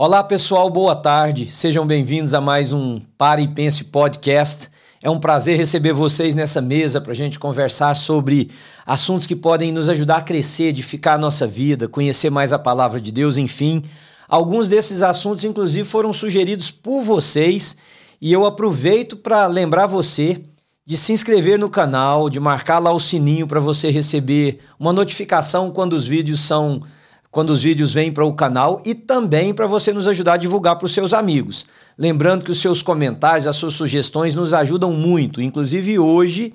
Olá pessoal, boa tarde. Sejam bem-vindos a mais um Pare e Pense Podcast. É um prazer receber vocês nessa mesa para a gente conversar sobre assuntos que podem nos ajudar a crescer, edificar a nossa vida, conhecer mais a palavra de Deus, enfim. Alguns desses assuntos, inclusive, foram sugeridos por vocês e eu aproveito para lembrar você de se inscrever no canal, de marcar lá o sininho para você receber uma notificação quando os vídeos são quando os vídeos vêm para o canal e também para você nos ajudar a divulgar para os seus amigos. Lembrando que os seus comentários, as suas sugestões nos ajudam muito. Inclusive hoje,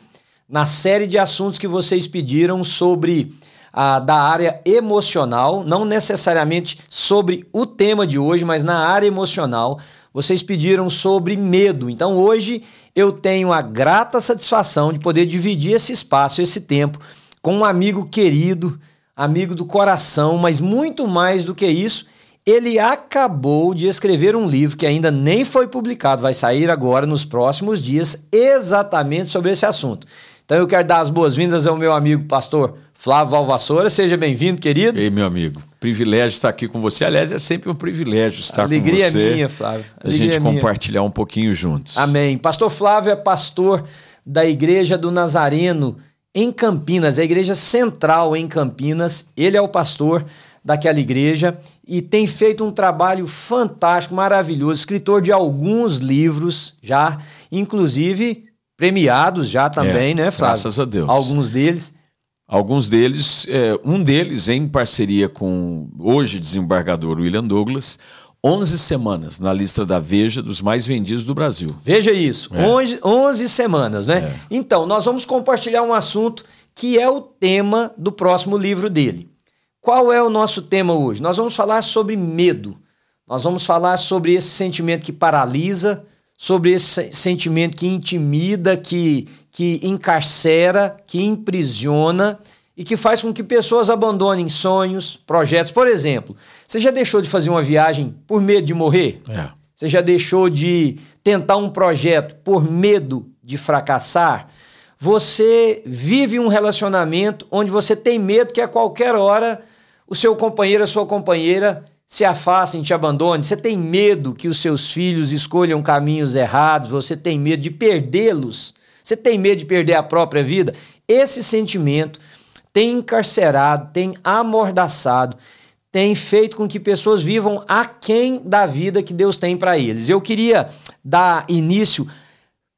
na série de assuntos que vocês pediram sobre a da área emocional, não necessariamente sobre o tema de hoje, mas na área emocional, vocês pediram sobre medo. Então hoje eu tenho a grata satisfação de poder dividir esse espaço, esse tempo com um amigo querido amigo do coração, mas muito mais do que isso, ele acabou de escrever um livro que ainda nem foi publicado, vai sair agora nos próximos dias, exatamente sobre esse assunto. Então eu quero dar as boas-vindas ao meu amigo pastor Flávio Valvassoura. Seja bem-vindo, querido. Ei, meu amigo. Privilégio estar aqui com você. Aliás, é sempre um privilégio estar Alegria com você. Alegria minha, Flávio. Alegria a gente minha. compartilhar um pouquinho juntos. Amém. Pastor Flávio é pastor da Igreja do Nazareno em Campinas, a igreja central em Campinas. Ele é o pastor daquela igreja e tem feito um trabalho fantástico, maravilhoso, escritor de alguns livros já, inclusive premiados já também, é, né, Flávio? Graças a Deus. Alguns deles. Alguns deles, é, um deles em parceria com hoje desembargador William Douglas, 11 semanas na lista da Veja dos mais vendidos do Brasil. Veja isso, é. 11, 11 semanas, né? É. Então, nós vamos compartilhar um assunto que é o tema do próximo livro dele. Qual é o nosso tema hoje? Nós vamos falar sobre medo. Nós vamos falar sobre esse sentimento que paralisa, sobre esse sentimento que intimida, que, que encarcera, que imprisiona e que faz com que pessoas abandonem sonhos, projetos. Por exemplo, você já deixou de fazer uma viagem por medo de morrer? É. Você já deixou de tentar um projeto por medo de fracassar? Você vive um relacionamento onde você tem medo que a qualquer hora o seu companheiro, a sua companheira se afastem, te abandone. Você tem medo que os seus filhos escolham caminhos errados, você tem medo de perdê-los. Você tem medo de perder a própria vida? Esse sentimento tem encarcerado, tem amordaçado, tem feito com que pessoas vivam aquém da vida que Deus tem para eles. Eu queria dar início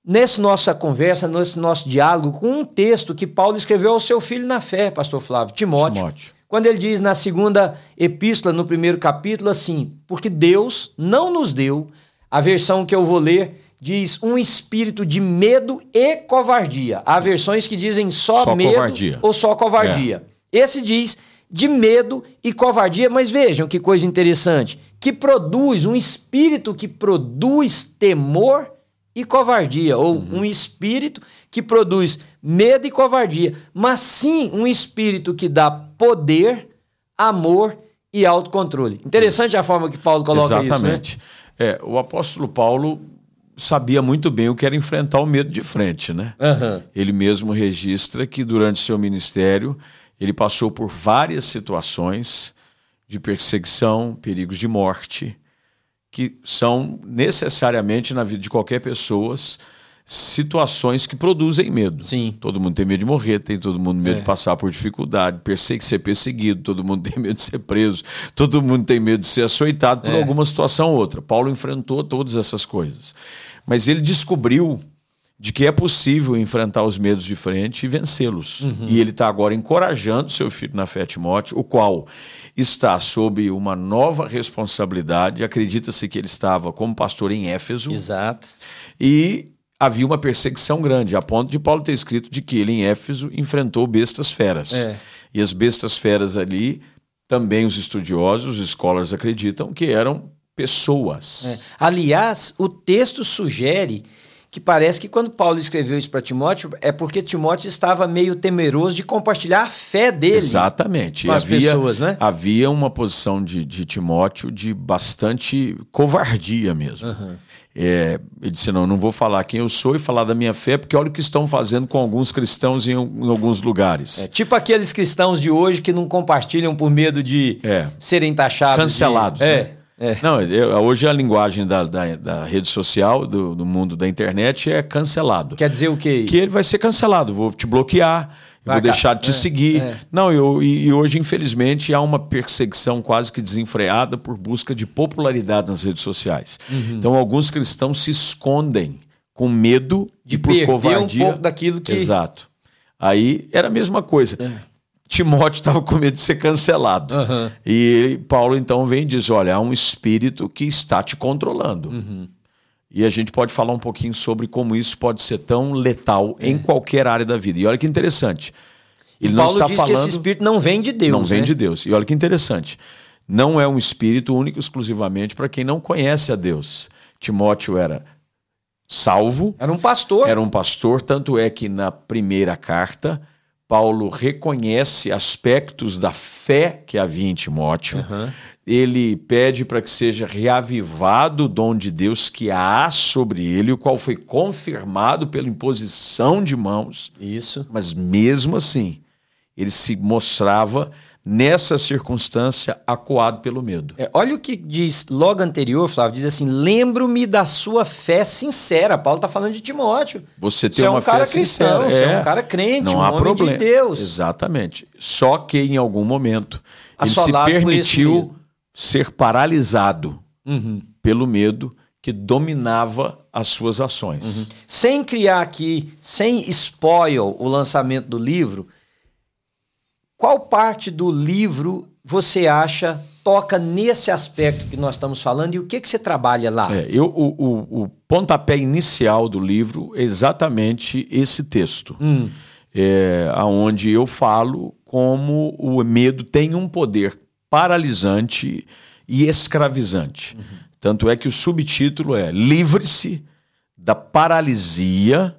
nessa nossa conversa, nesse nosso diálogo, com um texto que Paulo escreveu ao seu filho na fé, pastor Flávio, Timóteo. Timóteo. Quando ele diz na segunda epístola, no primeiro capítulo, assim: Porque Deus não nos deu, a versão que eu vou ler diz um espírito de medo e covardia. Há versões que dizem só, só medo covardia. ou só covardia. É. Esse diz de medo e covardia, mas vejam que coisa interessante, que produz um espírito que produz temor e covardia, ou uhum. um espírito que produz medo e covardia, mas sim um espírito que dá poder, amor e autocontrole. Interessante isso. a forma que Paulo coloca Exatamente. isso, né? É, o apóstolo Paulo sabia muito bem o que era enfrentar o medo de frente, né? Uhum. Ele mesmo registra que durante seu ministério ele passou por várias situações de perseguição, perigos de morte, que são necessariamente na vida de qualquer pessoa situações que produzem medo. Sim. Todo mundo tem medo de morrer, tem todo mundo medo é. de passar por dificuldade, persegui ser perseguido, todo mundo tem medo de ser preso, todo mundo tem medo de ser açoitado por é. alguma situação ou outra. Paulo enfrentou todas essas coisas. Mas ele descobriu de que é possível enfrentar os medos de frente e vencê-los. Uhum. E ele está agora encorajando seu filho na fé Timóteo, o qual está sob uma nova responsabilidade. Acredita-se que ele estava como pastor em Éfeso. Exato. E havia uma perseguição grande, a ponto de Paulo ter escrito de que ele em Éfeso enfrentou bestas feras. É. E as bestas feras ali, também os estudiosos, os scholars acreditam que eram pessoas. É. Aliás, o texto sugere que parece que quando Paulo escreveu isso para Timóteo é porque Timóteo estava meio temeroso de compartilhar a fé dele. Exatamente. Com as havia, pessoas, né? Havia uma posição de, de Timóteo de bastante covardia mesmo. Uhum. É, ele disse: Não, não vou falar quem eu sou e falar da minha fé, porque olha o que estão fazendo com alguns cristãos em, em alguns lugares. É, tipo aqueles cristãos de hoje que não compartilham por medo de é. serem taxados. Cancelados. De... Né? É. Não, eu, hoje a linguagem da, da, da rede social, do, do, mundo da internet, é cancelado. Quer dizer o quê? Que ele vai ser cancelado, vou te bloquear, vai vou deixar de te é, seguir. É. Não, eu, e, e, hoje, infelizmente, há uma perseguição quase que desenfreada por busca de popularidade nas redes sociais. Uhum. Então, alguns cristãos se escondem com medo de e por perder covardia. um pouco daquilo que. Exato. Aí era a mesma coisa. É. Timóteo estava com medo de ser cancelado. Uhum. E Paulo então vem e diz: Olha, há um espírito que está te controlando. Uhum. E a gente pode falar um pouquinho sobre como isso pode ser tão letal é. em qualquer área da vida. E olha que interessante. Ele e não Paulo está diz falando... que esse espírito não vem de Deus. Não vem né? de Deus. E olha que interessante. Não é um espírito único exclusivamente para quem não conhece a Deus. Timóteo era salvo. Era um pastor. Era um pastor, tanto é que na primeira carta Paulo reconhece aspectos da fé que havia em Timóteo. Uhum. Ele pede para que seja reavivado o dom de Deus que há sobre ele, o qual foi confirmado pela imposição de mãos. Isso. Mas mesmo assim, ele se mostrava nessa circunstância, acuado pelo medo. É, olha o que diz logo anterior, Flávio, diz assim: lembro-me da sua fé sincera. Paulo está falando de Timóteo. Você tem você uma é um cara cristão, sincera, você é, é um cara crente, não um há homem problema. de Deus. Exatamente. Só que em algum momento Assolado ele se permitiu ser paralisado uhum. pelo medo que dominava as suas ações. Uhum. Sem criar aqui, sem spoil o lançamento do livro, qual parte do livro você acha toca nesse aspecto que nós estamos falando e o que, que você trabalha lá? É, eu, o, o, o, pontapé inicial do livro é exatamente esse texto, hum. é, onde eu falo como o medo tem um poder paralisante e escravizante. Uhum. Tanto é que o subtítulo é Livre-se da paralisia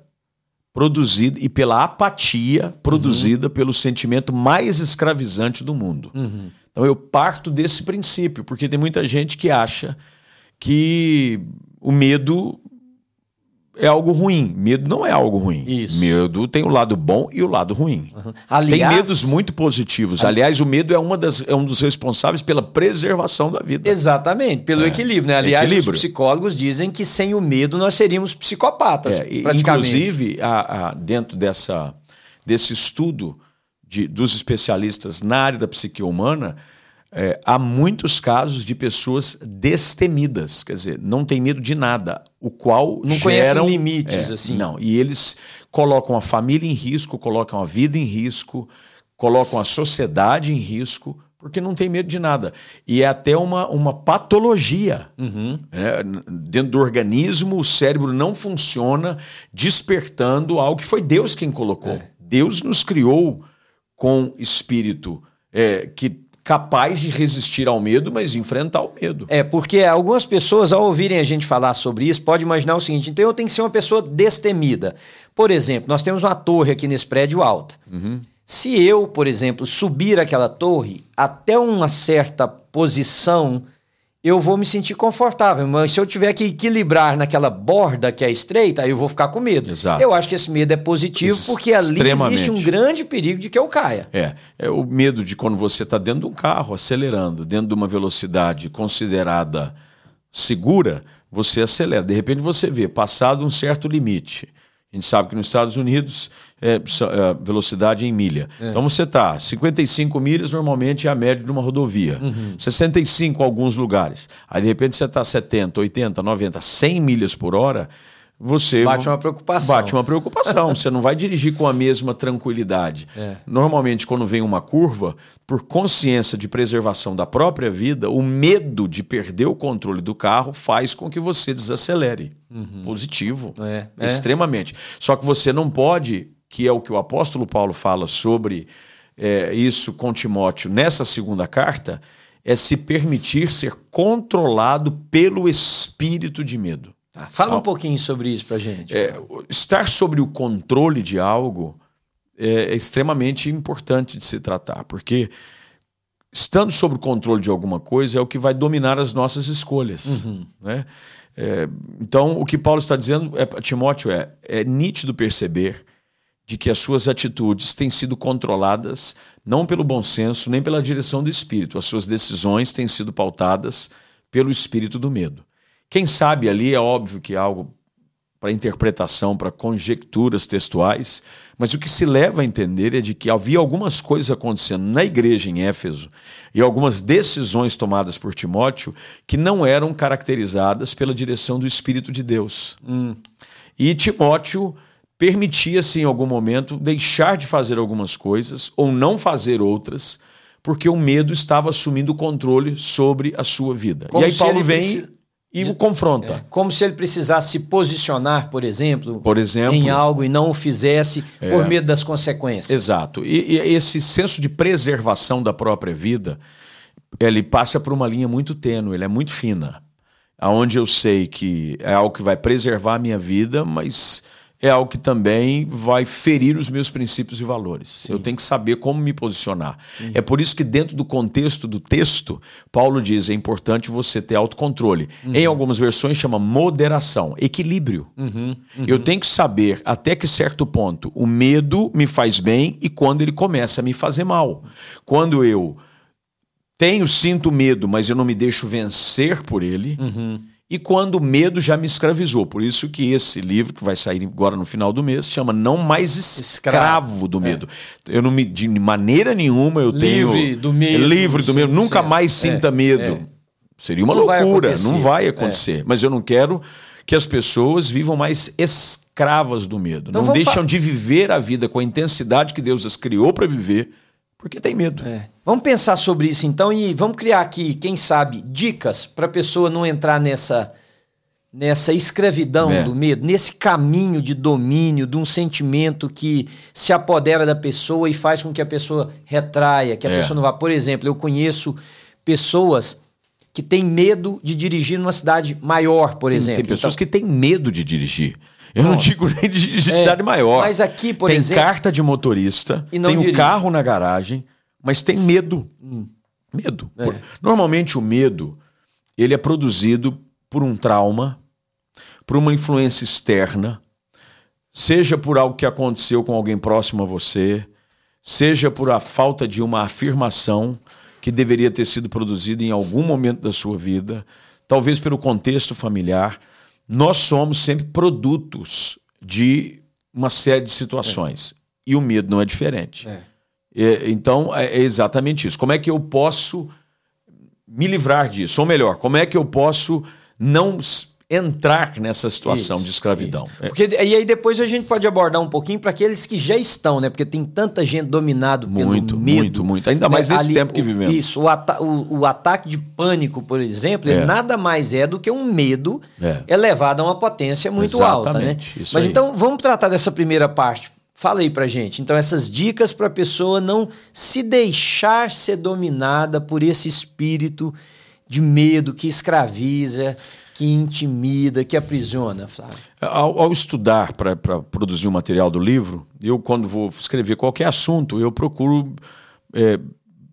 produzida e pela apatia produzida uhum. pelo sentimento mais escravizante do mundo. Uhum. Então eu parto desse princípio, porque tem muita gente que acha que o medo é algo ruim. Medo não é algo ruim. Isso. Medo tem o lado bom e o lado ruim. Uhum. Aliás, tem medos muito positivos. Aliás, o medo é, uma das, é um dos responsáveis pela preservação da vida. Exatamente, pelo é. equilíbrio. Né? Aliás, equilíbrio. os psicólogos dizem que sem o medo nós seríamos psicopatas. É, inclusive, a, a, dentro dessa, desse estudo de, dos especialistas na área da psique humana, é, há muitos casos de pessoas destemidas, quer dizer, não tem medo de nada, o qual não geram, conhecem limites é, assim. Não, e eles colocam a família em risco, colocam a vida em risco, colocam a sociedade em risco, porque não tem medo de nada. E é até uma, uma patologia. Uhum. Né? Dentro do organismo, o cérebro não funciona despertando algo que foi Deus quem colocou. É. Deus nos criou com espírito é, que capaz de resistir ao medo, mas enfrentar o medo. É, porque algumas pessoas, ao ouvirem a gente falar sobre isso, pode imaginar o seguinte: então eu tenho que ser uma pessoa destemida. Por exemplo, nós temos uma torre aqui nesse prédio alta. Uhum. Se eu, por exemplo, subir aquela torre até uma certa posição eu vou me sentir confortável. Mas se eu tiver que equilibrar naquela borda que é estreita, aí eu vou ficar com medo. Exato. Eu acho que esse medo é positivo porque ali existe um grande perigo de que eu caia. É, é o medo de quando você está dentro de um carro acelerando, dentro de uma velocidade considerada segura, você acelera. De repente você vê, passado um certo limite, a gente sabe que nos Estados Unidos é, é velocidade em milha. É. Então você está 55 milhas normalmente é a média de uma rodovia. Uhum. 65 em alguns lugares. Aí de repente você está 70, 80, 90, 100 milhas por hora você bate uma preocupação. Bate uma preocupação. você não vai dirigir com a mesma tranquilidade. É. Normalmente, quando vem uma curva, por consciência de preservação da própria vida, o medo de perder o controle do carro faz com que você desacelere. Uhum. Positivo. É. É. Extremamente. Só que você não pode, que é o que o apóstolo Paulo fala sobre é, isso com Timóteo nessa segunda carta, é se permitir ser controlado pelo espírito de medo. Tá, fala um pouquinho sobre isso para gente. É, estar sobre o controle de algo é, é extremamente importante de se tratar, porque estando sob o controle de alguma coisa é o que vai dominar as nossas escolhas. Uhum. Né? É, então, o que Paulo está dizendo é, Timóteo é: é nítido perceber de que as suas atitudes têm sido controladas não pelo bom senso, nem pela direção do Espírito. As suas decisões têm sido pautadas pelo espírito do medo. Quem sabe ali é óbvio que é algo para interpretação, para conjecturas textuais, mas o que se leva a entender é de que havia algumas coisas acontecendo na igreja em Éfeso e algumas decisões tomadas por Timóteo que não eram caracterizadas pela direção do Espírito de Deus. Hum. E Timóteo permitia-se em algum momento deixar de fazer algumas coisas ou não fazer outras, porque o medo estava assumindo o controle sobre a sua vida. Como e aí Paulo vem e o confronta. É, como se ele precisasse se posicionar, por exemplo, por exemplo em algo e não o fizesse é, por medo das consequências. Exato. E, e, esse senso de preservação da própria vida, ele passa por uma linha muito tênue, ele é muito fina. Aonde eu sei que é algo que vai preservar a minha vida, mas é algo que também vai ferir os meus princípios e valores. Sim. Eu tenho que saber como me posicionar. Sim. É por isso que, dentro do contexto do texto, Paulo diz: é importante você ter autocontrole. Uhum. Em algumas versões chama moderação, equilíbrio. Uhum. Uhum. Eu tenho que saber até que certo ponto o medo me faz bem e quando ele começa a me fazer mal. Quando eu tenho, sinto medo, mas eu não me deixo vencer por ele. Uhum e quando o medo já me escravizou. Por isso que esse livro, que vai sair agora no final do mês, chama Não Mais Escravo, Escravo do é. Medo. É. Eu não me, de maneira nenhuma eu tenho. Livre do medo. Livre do medo. Nunca mais sinta é. medo. É. Seria uma não loucura, vai não vai acontecer. Mas eu não quero que as pessoas vivam mais escravas do medo. Então não deixam de viver a vida com a intensidade que Deus as criou para viver porque tem medo. É. Vamos pensar sobre isso então e vamos criar aqui, quem sabe, dicas para a pessoa não entrar nessa nessa escravidão é. do medo, nesse caminho de domínio de um sentimento que se apodera da pessoa e faz com que a pessoa retraia, que a é. pessoa não vá. Por exemplo, eu conheço pessoas que têm medo de dirigir numa cidade maior, por tem, exemplo. Tem pessoas então, que têm medo de dirigir. Eu não digo nem de, de é, cidade maior. Mas aqui, por tem exemplo. Tem carta de motorista, e não tem o um carro na garagem, mas tem medo. Hum. Medo. É. Normalmente o medo ele é produzido por um trauma, por uma influência externa, seja por algo que aconteceu com alguém próximo a você, seja por a falta de uma afirmação que deveria ter sido produzida em algum momento da sua vida, talvez pelo contexto familiar nós somos sempre produtos de uma série de situações. É. E o medo não é diferente. É. É, então, é exatamente isso. Como é que eu posso me livrar disso? Ou melhor, como é que eu posso não entrar nessa situação isso, de escravidão. É. Porque, e aí depois a gente pode abordar um pouquinho para aqueles que já estão, né? Porque tem tanta gente dominado pelo muito, medo. Muito, muito. Ainda mais né? nesse Ali, tempo que vivemos. Isso, o, ata o, o, ataque de pânico, por exemplo, é. nada mais é do que um medo é. elevado a uma potência muito Exatamente, alta, né? Mas aí. então vamos tratar dessa primeira parte. Fala aí pra gente. Então, essas dicas para a pessoa não se deixar ser dominada por esse espírito de medo que escraviza, que intimida, que aprisiona, Flávio? Ao, ao estudar para produzir o material do livro, eu, quando vou escrever qualquer assunto, eu procuro é,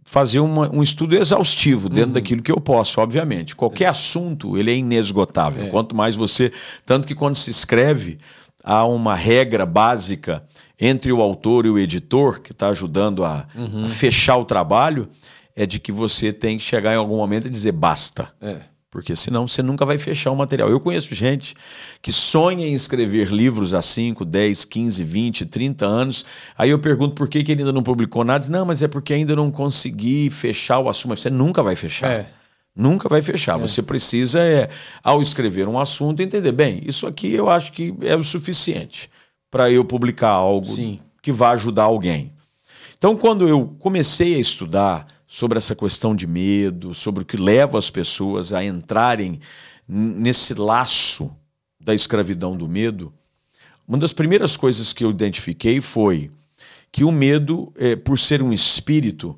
fazer uma, um estudo exaustivo dentro uhum. daquilo que eu posso, obviamente. Qualquer é. assunto, ele é inesgotável. É. Quanto mais você... Tanto que quando se escreve, há uma regra básica entre o autor e o editor, que está ajudando a, uhum. a, fechar o trabalho, é de que você tem que chegar em algum momento e dizer basta. É. Porque senão você nunca vai fechar o material. Eu conheço gente que sonha em escrever livros há 5, 10, 15, 20, 30 anos. Aí eu pergunto por que, que ele ainda não publicou nada. Diz, não, mas é porque ainda não consegui fechar o assunto. Mas você nunca vai fechar. É. Nunca vai fechar. É. Você precisa, é, ao escrever um assunto, entender, bem, isso aqui eu acho que é o suficiente para eu publicar algo Sim. que vá ajudar alguém. Então, quando eu comecei a estudar sobre essa questão de medo, sobre o que leva as pessoas a entrarem nesse laço da escravidão do medo, uma das primeiras coisas que eu identifiquei foi que o medo, é, por ser um espírito,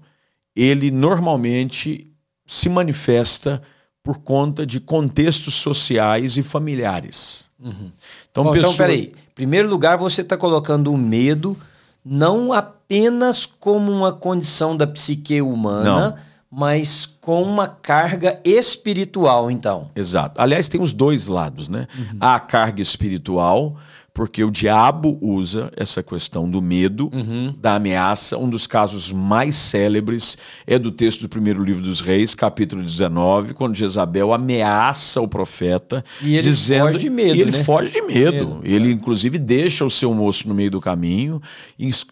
ele normalmente se manifesta por conta de contextos sociais e familiares. Uhum. Então, Bom, pessoa... então, peraí. Em primeiro lugar, você está colocando o medo não apenas como uma condição da psique humana, não. mas com uma carga espiritual, então. Exato. Aliás, tem os dois lados, né? Uhum. Há a carga espiritual, porque o diabo usa essa questão do medo, uhum. da ameaça. Um dos casos mais célebres é do texto do primeiro livro dos Reis, capítulo 19, quando Jezabel ameaça o profeta, e ele dizendo, foge de medo. E ele né? foge de medo. medo. Ele, inclusive, deixa o seu moço no meio do caminho,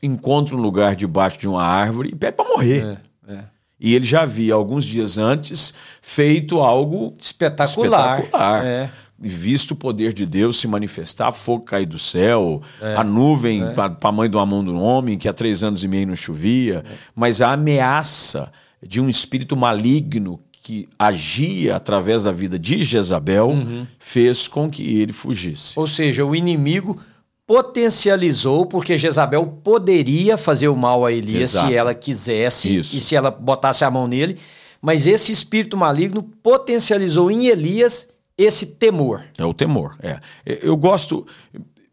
encontra um lugar debaixo de uma árvore e pede para morrer. É, é. E ele já havia, alguns dias antes, feito algo espetacular. espetacular. É visto o poder de Deus se manifestar, fogo cair do céu, é, a nuvem é. para a mãe do mão do homem, que há três anos e meio não chovia, é. mas a ameaça de um espírito maligno que agia através da vida de Jezabel uhum. fez com que ele fugisse. Ou seja, o inimigo potencializou, porque Jezabel poderia fazer o mal a Elias Exato. se ela quisesse Isso. e se ela botasse a mão nele, mas esse espírito maligno potencializou em Elias esse temor. É o temor. É. Eu gosto.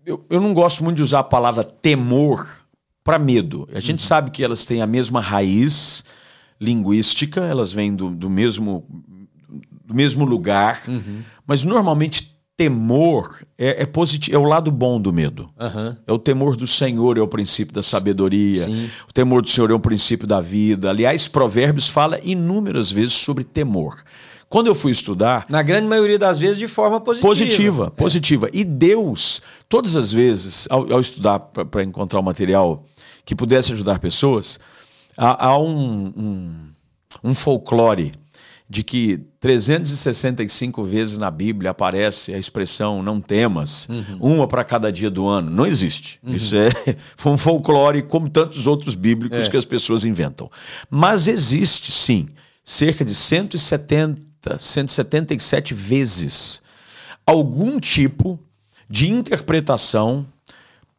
Eu, eu não gosto muito de usar a palavra temor para medo. A gente uhum. sabe que elas têm a mesma raiz linguística, elas vêm do, do mesmo, do mesmo lugar, uhum. mas normalmente temor é, é, positivo, é o lado bom do medo. Uhum. É o temor do Senhor, é o princípio da sabedoria. Sim. O temor do Senhor é o princípio da vida. Aliás, Provérbios fala inúmeras vezes sobre temor. Quando eu fui estudar. Na grande maioria das vezes, de forma positiva. Positiva, é. positiva. E Deus, todas as vezes, ao, ao estudar para encontrar um material que pudesse ajudar pessoas, há, há um, um, um folclore de que 365 vezes na Bíblia aparece a expressão não temas, uhum. uma para cada dia do ano. Não existe. Uhum. Isso é um folclore como tantos outros bíblicos é. que as pessoas inventam. Mas existe sim cerca de 170 177 vezes algum tipo de interpretação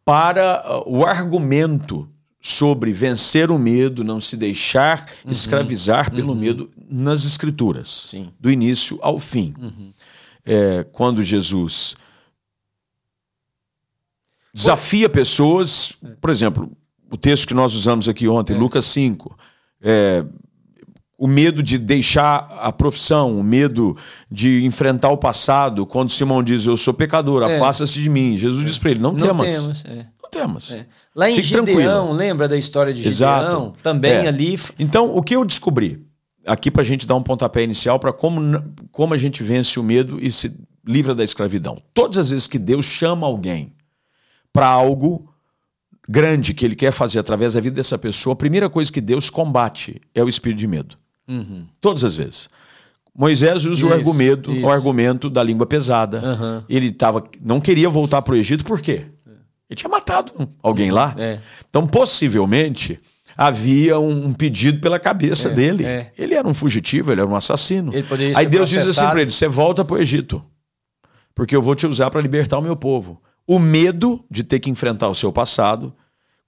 para uh, o argumento sobre vencer o medo, não se deixar uhum. escravizar pelo uhum. medo nas escrituras, Sim. do início ao fim. Uhum. É, quando Jesus desafia pessoas, por exemplo, o texto que nós usamos aqui ontem, é. Lucas 5, é, o medo de deixar a profissão, o medo de enfrentar o passado. Quando Simão diz, eu sou pecador, é. afasta-se de mim. Jesus é. diz para ele, não, não temas. Temos, é. Não temas. É. Lá em Fique Gideão, tranquilo. lembra da história de Exato. Gideão? Também é. ali... Então, o que eu descobri, aqui para a gente dar um pontapé inicial para como, como a gente vence o medo e se livra da escravidão. Todas as vezes que Deus chama alguém para algo grande que ele quer fazer através da vida dessa pessoa, a primeira coisa que Deus combate é o espírito de medo. Uhum. Todas as vezes. Moisés usa isso, o, argumento, isso. o argumento da língua pesada. Uhum. Ele tava, não queria voltar para o Egito, por quê? Ele tinha matado alguém lá. É. Então, possivelmente, havia um pedido pela cabeça é, dele. É. Ele era um fugitivo, ele era um assassino. Aí Deus processado. diz assim para ele: você volta para o Egito, porque eu vou te usar para libertar o meu povo. O medo de ter que enfrentar o seu passado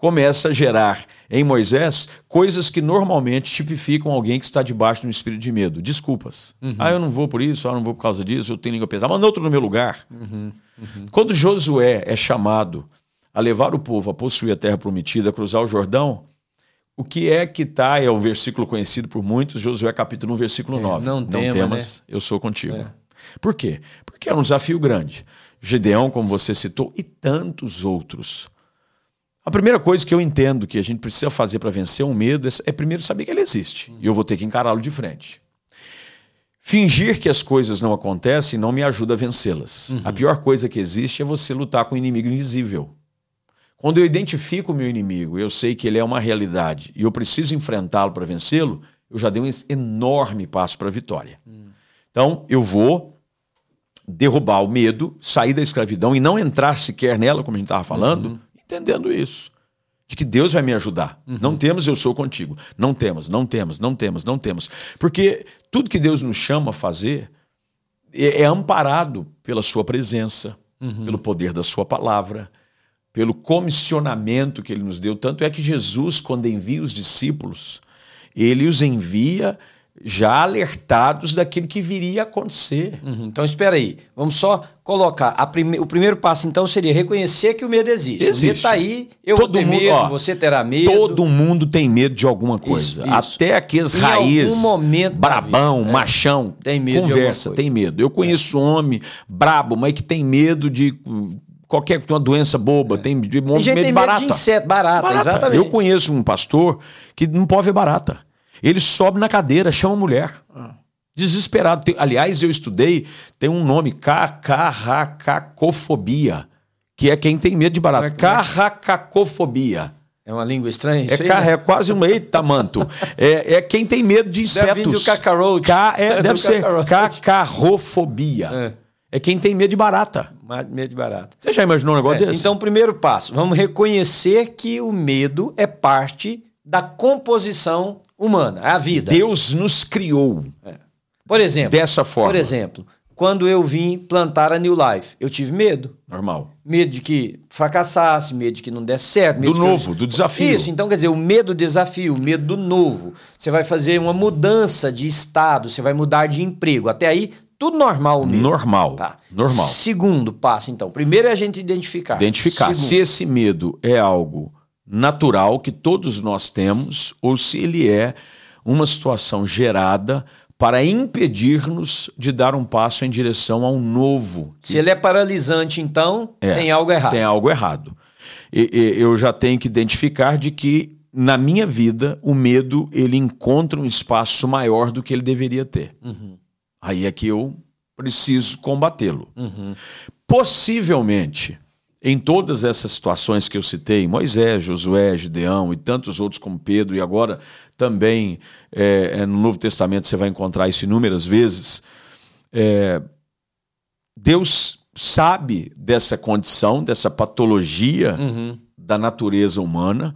começa a gerar em Moisés coisas que normalmente tipificam alguém que está debaixo de um espírito de medo. Desculpas. Uhum. Ah, eu não vou por isso, ah, eu não vou por causa disso, eu tenho língua pesada. Manda outro no meu lugar. Uhum. Uhum. Quando Josué é chamado a levar o povo a possuir a terra prometida, a cruzar o Jordão, o que é que está, é o um versículo conhecido por muitos, Josué capítulo 1, versículo 9. É, não, não tema, temas, né? eu sou contigo. É. Por quê? Porque é um desafio grande. Gedeão, como você citou, e tantos outros a primeira coisa que eu entendo que a gente precisa fazer para vencer um medo é primeiro saber que ele existe. E eu vou ter que encará-lo de frente. Fingir que as coisas não acontecem não me ajuda a vencê-las. Uhum. A pior coisa que existe é você lutar com um inimigo invisível. Quando eu identifico o meu inimigo, eu sei que ele é uma realidade e eu preciso enfrentá-lo para vencê-lo, eu já dei um enorme passo para a vitória. Uhum. Então, eu vou derrubar o medo, sair da escravidão e não entrar sequer nela, como a gente estava falando, uhum entendendo isso. De que Deus vai me ajudar. Uhum. Não temos, eu sou contigo. Não temos, não temos, não temos, não temos. Porque tudo que Deus nos chama a fazer é, é amparado pela Sua presença, uhum. pelo poder da Sua palavra, pelo comissionamento que Ele nos deu. Tanto é que Jesus, quando envia os discípulos, ele os envia já alertados daquilo que viria a acontecer. Uhum. Então, espera aí. Vamos só colocar. Prime... O primeiro passo, então, seria reconhecer que o medo existe. existe. O medo está aí, eu Todo vou mundo, medo, ó, você terá medo. Todo mundo tem medo de alguma coisa. Isso, isso. Até aqueles raízes, momento brabão, machão, tem medo conversa, tem medo. Eu conheço é. um homem brabo, mas que tem medo de qualquer uma doença boba, é. tem, tem medo tem de barata. Medo de inseto, barata, barata, exatamente. Eu conheço um pastor que não pode ver barata. Ele sobe na cadeira, chama a mulher. Desesperado. Tem, aliás, eu estudei, tem um nome, carracacofobia, que é quem tem medo de barata. É, é? Carracacofobia. É uma língua estranha? É, car, é quase um eita manto. é, é quem tem medo de insetos. Deve cacarote. Ca, é, deve ser cacarrofobia. É. é. quem tem medo de barata. Medo de barata. Você já imaginou um negócio é, desse? Então, primeiro passo, vamos reconhecer que o medo é parte da composição humana, é a vida. Deus nos criou. É. Por exemplo. Dessa forma. Por exemplo, quando eu vim plantar a New Life, eu tive medo. Normal. Medo de que fracassasse, medo de que não desse certo. do novo, eu... do desafio. Isso, então quer dizer, o medo do desafio, o medo do novo. Você vai fazer uma mudança de estado, você vai mudar de emprego. Até aí, tudo normal o medo. Normal. Tá. Normal. Segundo passo, então. Primeiro é a gente identificar. Identificar Segundo. se esse medo é algo natural que todos nós temos ou se ele é uma situação gerada para impedir-nos de dar um passo em direção ao novo. Se ele é paralisante, então, é, tem algo errado. Tem algo errado. E, e, eu já tenho que identificar de que na minha vida o medo ele encontra um espaço maior do que ele deveria ter. Uhum. Aí é que eu preciso combatê-lo. Uhum. Possivelmente em todas essas situações que eu citei, Moisés, Josué, Gideão e tantos outros como Pedro, e agora também é, é, no Novo Testamento você vai encontrar isso inúmeras vezes, é, Deus sabe dessa condição, dessa patologia uhum. da natureza humana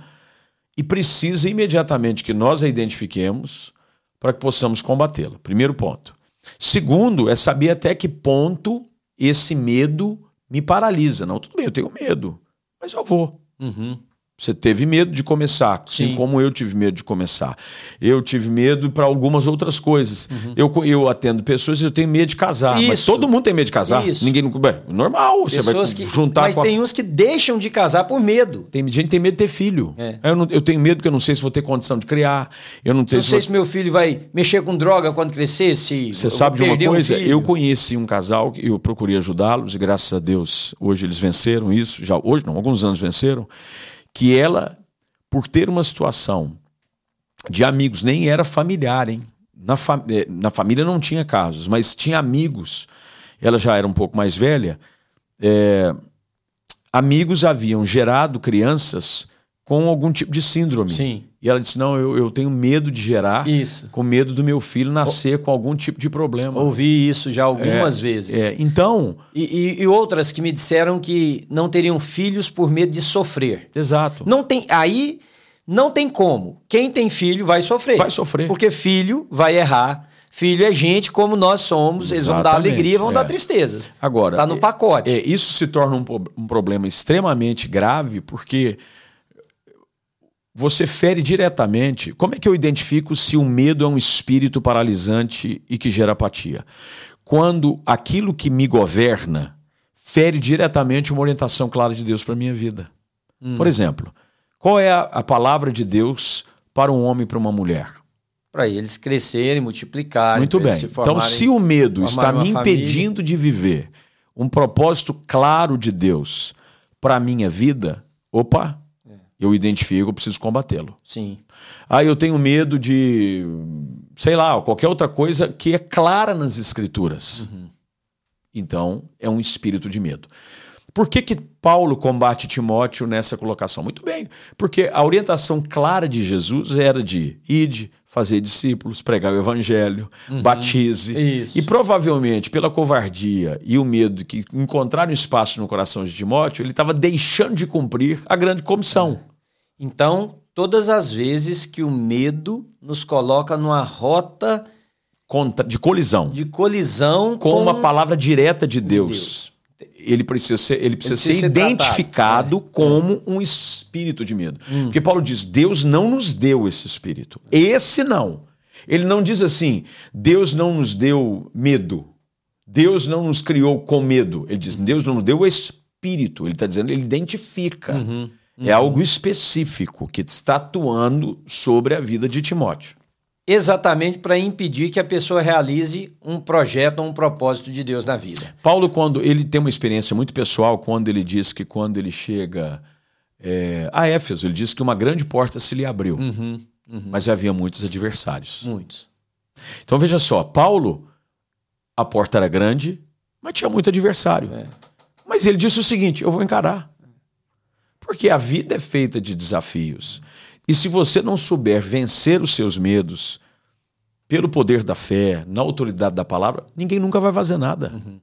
e precisa imediatamente que nós a identifiquemos para que possamos combatê-la. Primeiro ponto. Segundo, é saber até que ponto esse medo me paralisa. Não, tudo bem, eu tenho medo, mas eu vou. Uhum. Você teve medo de começar, assim Sim. como eu tive medo de começar. Eu tive medo para algumas outras coisas. Uhum. Eu, eu atendo pessoas e eu tenho medo de casar. Isso. Mas todo mundo tem medo de casar. Isso. Ninguém bem, normal. Pessoas você vai que, juntar. Mas tem a... uns que deixam de casar por medo. Tem gente que tem medo de ter filho. É. Eu, não, eu, tenho medo porque eu não sei se vou ter condição de criar. Eu não, sei, não se, sei vou... se, meu filho vai mexer com droga quando crescer. Se você sabe de uma coisa? Um eu conheci um casal que eu procurei ajudá-los e graças a Deus hoje eles venceram isso. Já hoje não, alguns anos venceram que ela, por ter uma situação de amigos, nem era familiar, hein? Na, fa eh, na família não tinha casos, mas tinha amigos. Ela já era um pouco mais velha. É, amigos haviam gerado crianças com algum tipo de síndrome. Sim. E ela disse: Não, eu, eu tenho medo de gerar, isso. com medo do meu filho nascer o... com algum tipo de problema. Ouvi isso já algumas é, vezes. É, então. E, e, e, outras que me disseram que não teriam filhos por medo de sofrer. Exato. Não tem. Aí não tem como. Quem tem filho vai sofrer. Vai sofrer. Porque filho vai errar. Filho é gente como nós somos, Exatamente, eles vão dar alegria, vão é. dar tristezas. Agora, tá no pacote. É, isso se torna um, um problema extremamente grave, porque você fere diretamente. Como é que eu identifico se o medo é um espírito paralisante e que gera apatia? Quando aquilo que me governa fere diretamente uma orientação clara de Deus para minha vida. Hum. Por exemplo, qual é a, a, palavra de Deus para um homem e para uma mulher? Para eles crescerem, multiplicarem. Muito bem. Se então, se o medo está me impedindo família... de viver um propósito claro de Deus para a minha vida, opa, eu identifico, eu preciso combatê-lo. Sim. Ah, eu tenho medo de, sei lá, qualquer outra coisa que é clara nas escrituras. Uhum. Então, é um espírito de medo. Por que, que Paulo combate Timóteo nessa colocação? Muito bem, porque a orientação clara de Jesus era de ide, fazer discípulos, pregar o evangelho, uhum. batize. Isso. E provavelmente, pela covardia e o medo que encontraram espaço no coração de Timóteo, ele estava deixando de cumprir a grande comissão. É. Então, todas as vezes que o medo nos coloca numa rota de colisão, de colisão com, com uma palavra direta de Deus. De Deus ele precisa ser, ele precisa, ele precisa ser, ser, identificado tratado, é. como um espírito de medo. Hum. Porque Paulo diz: Deus não nos deu esse espírito. Esse não. Ele não diz assim: Deus não nos deu medo. Deus não nos criou com medo. Ele diz: Deus não nos deu o espírito. Ele está dizendo, ele identifica. Uhum, uhum. É algo específico que está atuando sobre a vida de Timóteo. Exatamente para impedir que a pessoa realize um projeto ou um propósito de Deus na vida. Paulo, quando ele tem uma experiência muito pessoal, quando ele diz que quando ele chega é, a Éfeso, ele diz que uma grande porta se lhe abriu, uhum, uhum. mas havia muitos adversários. Muitos. Então veja só, Paulo, a porta era grande, mas tinha muito adversário. É. Mas ele disse o seguinte: eu vou encarar. Porque a vida é feita de desafios. E se você não souber vencer os seus medos pelo poder da fé, na autoridade da palavra, ninguém nunca vai fazer nada. Uhum.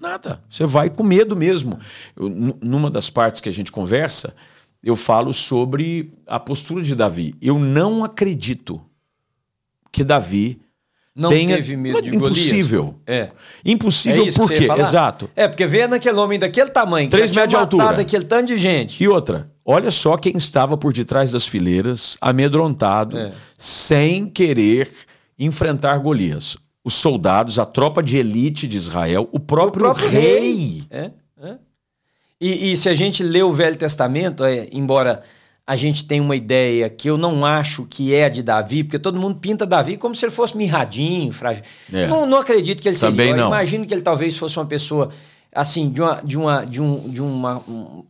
Nada. Você vai com medo mesmo. Eu, numa das partes que a gente conversa, eu falo sobre a postura de Davi. Eu não acredito que Davi não tenha... teve medo de Impossível. É. Impossível é por quê? Exato. É, porque vendo aquele homem daquele tamanho, Três metros de altura. aquele tanto de gente. E outra, olha só quem estava por detrás das fileiras, amedrontado, é. sem querer enfrentar Golias. Os soldados, a tropa de elite de Israel, o próprio, o próprio rei. rei. É, é. E, e, se a gente lê o Velho Testamento, é, embora a gente tem uma ideia que eu não acho que é de Davi, porque todo mundo pinta Davi como se ele fosse mirradinho, frágil. É. Não, não acredito que ele Também seria. Eu não. imagino que ele talvez fosse uma pessoa assim, de uma. De uma, de um, de uma um,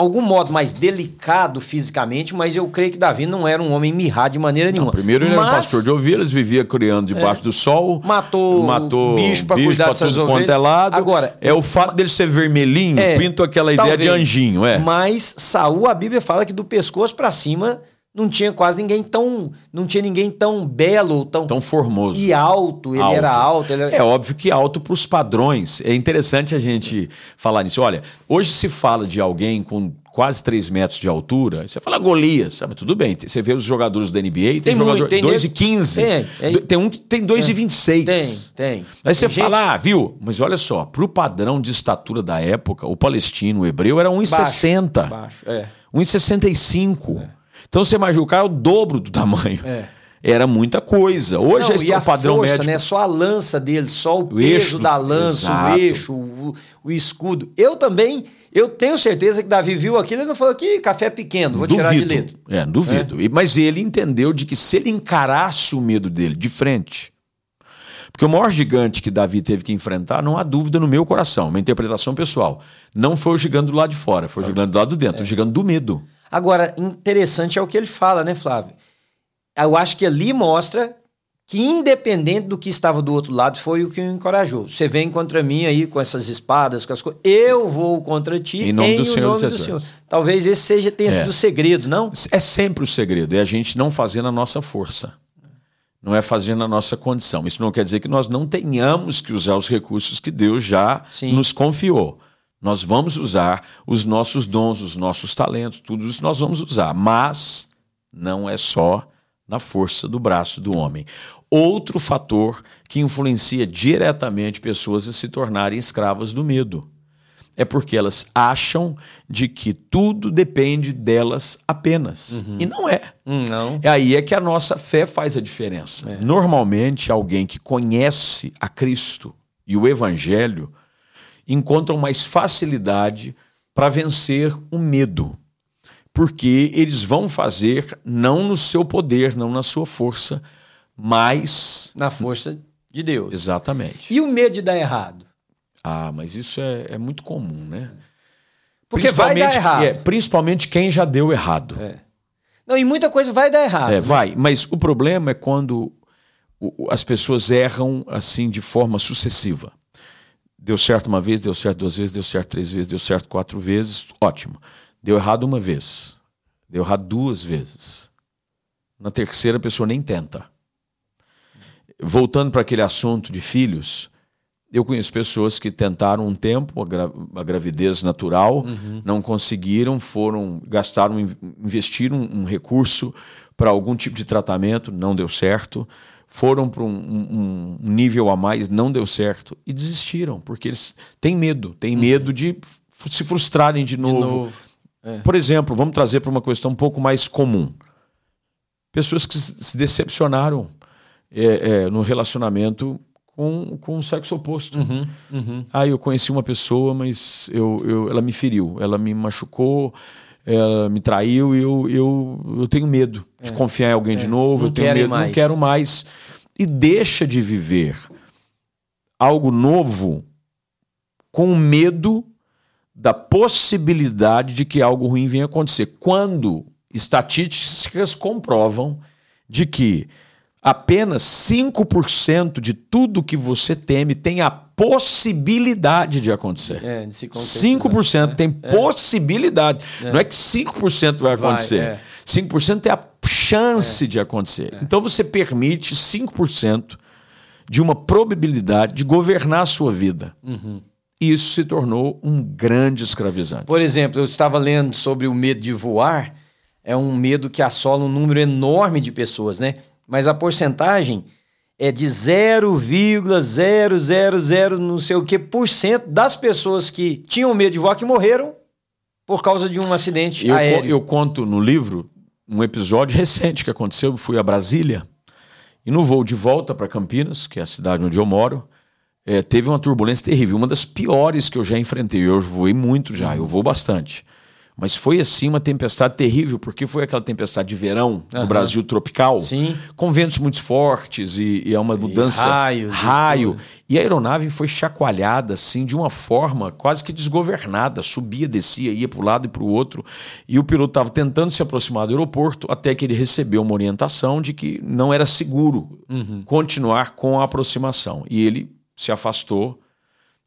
algum modo mais delicado fisicamente, mas eu creio que Davi não era um homem mirrado de maneira nenhuma. Não, primeiro ele mas, era pastor de ovelhas, vivia criando debaixo é, do sol, matou, matou bicho para cuidar dessas tudo ovelhas. É lado. Agora, é o fato dele ser vermelhinho, é, pinto aquela talvez, ideia de anjinho, é. Mas Saul, a Bíblia fala que do pescoço para cima não tinha quase ninguém tão. Não tinha ninguém tão belo, tão. Tão formoso. E alto, ele alto. era alto. Ele era... É óbvio que alto para os padrões. É interessante a gente falar nisso. Olha, hoje se fala de alguém com quase 3 metros de altura, você fala Golias, sabe? Tudo bem. Você vê os jogadores da NBA, tem, tem jogador 2,15. Tem, tem, tem um que tem 2,26. Tem, tem. Aí você tem fala, gente... ah, viu? Mas olha só, para o padrão de estatura da época, o palestino, o hebreu, era 1,60. Baixo, baixo, é. 1,65. É. Então você imagina, o cara é o dobro do tamanho. É. Era muita coisa. Hoje Não, é o padrão força, médico. Né? Só a lança dele, só o, o peso eixo, da lança, exato. o eixo, o, o, escudo. Eu também, eu tenho certeza que Davi viu aquilo e não falou que café pequeno, vou duvido. tirar de letra. É, duvido. É. Mas ele entendeu de que se ele encarasse o medo dele de frente, porque o maior gigante que Davi teve que enfrentar, não há dúvida no meu coração, uma interpretação pessoal, não foi o gigante do lado de fora, foi o gigante do lado de dentro, é. o gigante do medo. Agora, interessante é o que ele fala, né, Flávio? Eu acho que ali mostra que, independente do que estava do outro lado, foi o que o encorajou. Você vem contra mim aí com essas espadas, com as coisas. Eu vou contra ti em nome, em do, Senhor nome do Senhor. Talvez esse seja, tenha é. sido o segredo, não? É sempre o segredo. É a gente não fazer na nossa força. Não é fazer na nossa condição. Isso não quer dizer que nós não tenhamos que usar os recursos que Deus já Sim. nos confiou. Nós vamos usar os nossos dons, os nossos talentos, tudo isso nós vamos usar, mas não é só na força do braço do homem. Outro fator que influencia diretamente pessoas a se tornarem escravas do medo é porque elas acham de que tudo depende delas apenas. Uhum. E não é. Não. É aí é que a nossa fé faz a diferença. É. Normalmente, alguém que conhece a Cristo e o Evangelho encontram mais facilidade para vencer o medo. Porque eles vão fazer não no seu poder, não na sua força, mas. Na força de Deus. Exatamente. E o medo de dar errado? Ah, mas isso é, é muito comum, né? Porque vai dar errado. É, principalmente quem já deu errado. É. Não, e muita coisa vai dar errado. É, né? vai. Mas o problema é quando as pessoas erram assim de forma sucessiva. Deu certo uma vez, deu certo duas vezes, deu certo três vezes, deu certo quatro vezes, ótimo. Deu errado uma vez, deu errado duas vezes. Na terceira, a pessoa nem tenta. Voltando para aquele assunto de filhos, eu conheço pessoas que tentaram um tempo a, gra a gravidez natural, uhum. não conseguiram, foram, gastaram, investiram um, um recurso para algum tipo de tratamento, não deu certo foram para um, um, nível a mais, não deu certo e desistiram, porque eles têm medo, têm uhum. medo de se frustrarem de novo. De novo. É. Por exemplo, vamos trazer para uma questão um pouco mais comum: pessoas que se decepcionaram é, é, no relacionamento com, com o sexo oposto. Uhum, uhum. Ah, eu conheci uma pessoa, mas eu, eu, ela me feriu, ela me machucou, ela me traiu e eu, eu, eu tenho medo de é. confiar em alguém é. de novo, não eu tenho medo, mais. não quero mais. E deixa de viver algo novo com medo da possibilidade de que algo ruim venha acontecer. Quando estatísticas comprovam de que apenas 5% de tudo que você teme tem a possibilidade de acontecer. É, de 5% tem é. possibilidade. É. Não é que 5% vai acontecer. Vai, é. 5% é a chance é. de acontecer. É. Então você permite 5% de uma probabilidade de governar a sua vida. Uhum. E isso se tornou um grande escravizante. Por exemplo, eu estava lendo sobre o medo de voar. É um medo que assola um número enorme de pessoas, né? Mas a porcentagem é de 0,000 não sei o que por cento das pessoas que tinham medo de voar que morreram por causa de um acidente eu, aéreo. Eu conto no livro um episódio recente que aconteceu. Eu fui a Brasília e no voo de volta para Campinas, que é a cidade onde eu moro, é, teve uma turbulência terrível, uma das piores que eu já enfrentei. Eu voei muito já, eu vou bastante. Mas foi assim uma tempestade terrível, porque foi aquela tempestade de verão no Brasil tropical, Sim. com ventos muito fortes e, e é uma mudança. E raio. E, e a aeronave foi chacoalhada assim de uma forma quase que desgovernada. Subia, descia, ia para um lado e para o outro. E o piloto estava tentando se aproximar do aeroporto até que ele recebeu uma orientação de que não era seguro uhum. continuar com a aproximação. E ele se afastou,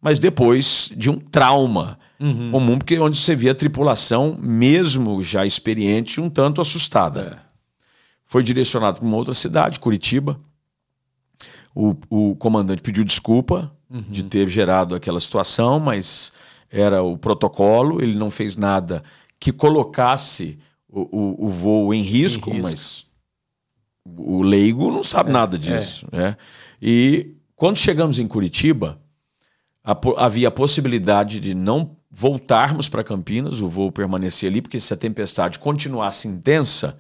mas depois de um trauma uhum. comum, porque onde você via a tripulação, mesmo já experiente, um tanto assustada. É. Foi direcionado para uma outra cidade, Curitiba. O, o comandante pediu desculpa uhum. de ter gerado aquela situação, mas era o protocolo, ele não fez nada que colocasse o, o, o voo em risco, em risco, mas o leigo não sabe é, nada disso. É. Né? E quando chegamos em Curitiba, havia a possibilidade de não voltarmos para Campinas, o voo permanecia ali, porque se a tempestade continuasse intensa,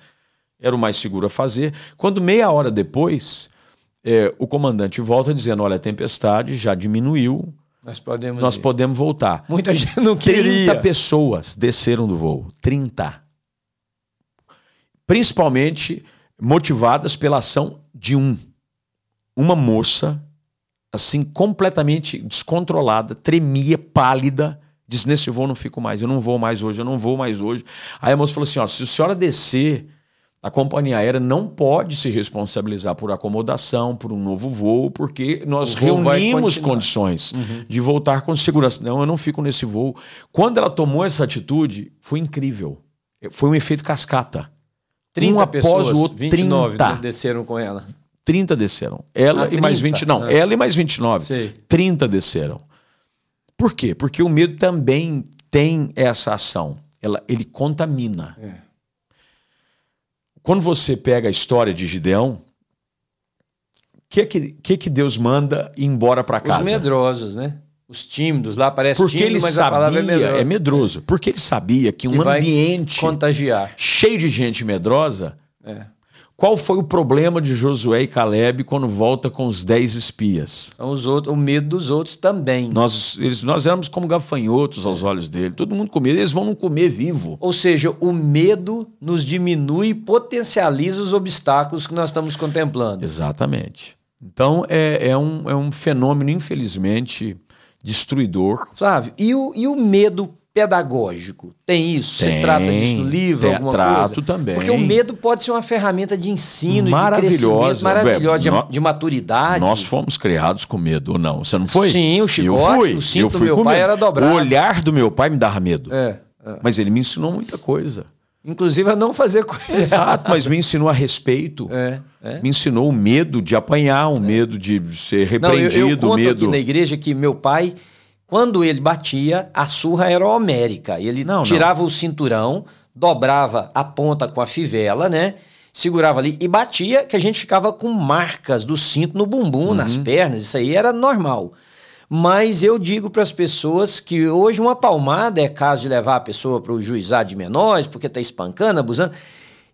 era o mais seguro a fazer. Quando meia hora depois, é, o comandante volta dizendo: olha, a tempestade já diminuiu. Nós podemos, nós podemos voltar. Muita gente não queria. 30 pessoas desceram do voo. 30. Principalmente motivadas pela ação de um. Uma moça, assim, completamente descontrolada, tremia, pálida, Disse, nesse voo não fico mais, eu não vou mais hoje, eu não vou mais hoje. Aí a moça falou assim: ó, se a senhora descer, a companhia aérea não pode se responsabilizar por acomodação, por um novo voo, porque nós reunimos condições uhum. de voltar com segurança. Não, eu não fico nesse voo. Quando ela tomou essa atitude, foi incrível. Foi um efeito cascata. 30 um pessoas, após o outro, 29 30. desceram com ela. 30 desceram. Ela ah, e mais 20, não, ah. ela e mais 29. Sei. 30 desceram. Por quê? Porque o medo também tem essa ação. Ela, ele contamina. É. Quando você pega a história de Gideão, o que, que, que Deus manda ir embora para casa? Os medrosos, né? Os tímidos, lá parece Porque tímido, ele mas sabia, a palavra é medroso. É medroso. Porque ele sabia que, que um ambiente contagiar. cheio de gente medrosa é. Qual foi o problema de Josué e Caleb quando volta com os dez espias? Os outros, o medo dos outros também. Nós, eles, nós éramos como gafanhotos aos olhos dele. Todo mundo com medo, eles vão não comer vivo. Ou seja, o medo nos diminui e potencializa os obstáculos que nós estamos contemplando. Exatamente. Então é, é, um, é um fenômeno, infelizmente, destruidor. Flávio, e o, e o medo pedagógico. Tem isso? Tem, Você trata disso no livro? Tem, alguma trato coisa? também. Porque o medo pode ser uma ferramenta de ensino, maravilhosa, de maravilhosa, de, de, maturidade. Nós fomos criados com medo, ou não? Você não foi? Sim, o chicote, eu fui, o cinto eu fui do meu pai medo. era dobrado. O olhar do meu pai me dava medo. É, é. Mas ele me ensinou muita coisa. Inclusive a não fazer coisa Exato, mas me ensinou a respeito. É, é. Me ensinou o medo de apanhar, o medo de ser repreendido. Não, eu, eu conto medo... aqui na igreja que meu pai quando ele batia, a surra era homérica. Ele não, tirava não. o cinturão, dobrava a ponta com a fivela, né? Segurava ali e batia, que a gente ficava com marcas do cinto no bumbum, uhum. nas pernas, isso aí era normal. Mas eu digo para as pessoas que hoje uma palmada é caso de levar a pessoa para o juizado de menores, porque está espancando, abusando.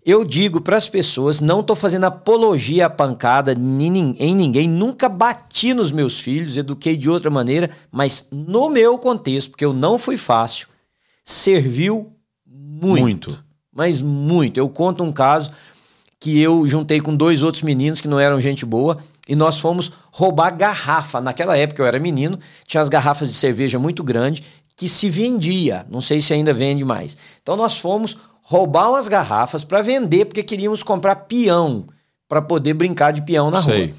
Eu digo para as pessoas, não estou fazendo apologia à pancada em ninguém, nunca bati nos meus filhos, eduquei de outra maneira, mas no meu contexto, porque eu não fui fácil, serviu Muito. Muito. Mas muito. Eu conto um caso que eu juntei com dois outros meninos que não eram gente boa e nós fomos roubar garrafa. Naquela época eu era menino, tinha as garrafas de cerveja muito grande que se vendia. Não sei se ainda vende mais. Então nós fomos roubar umas garrafas para vender porque queríamos comprar peão para poder brincar de peão na sei. rua.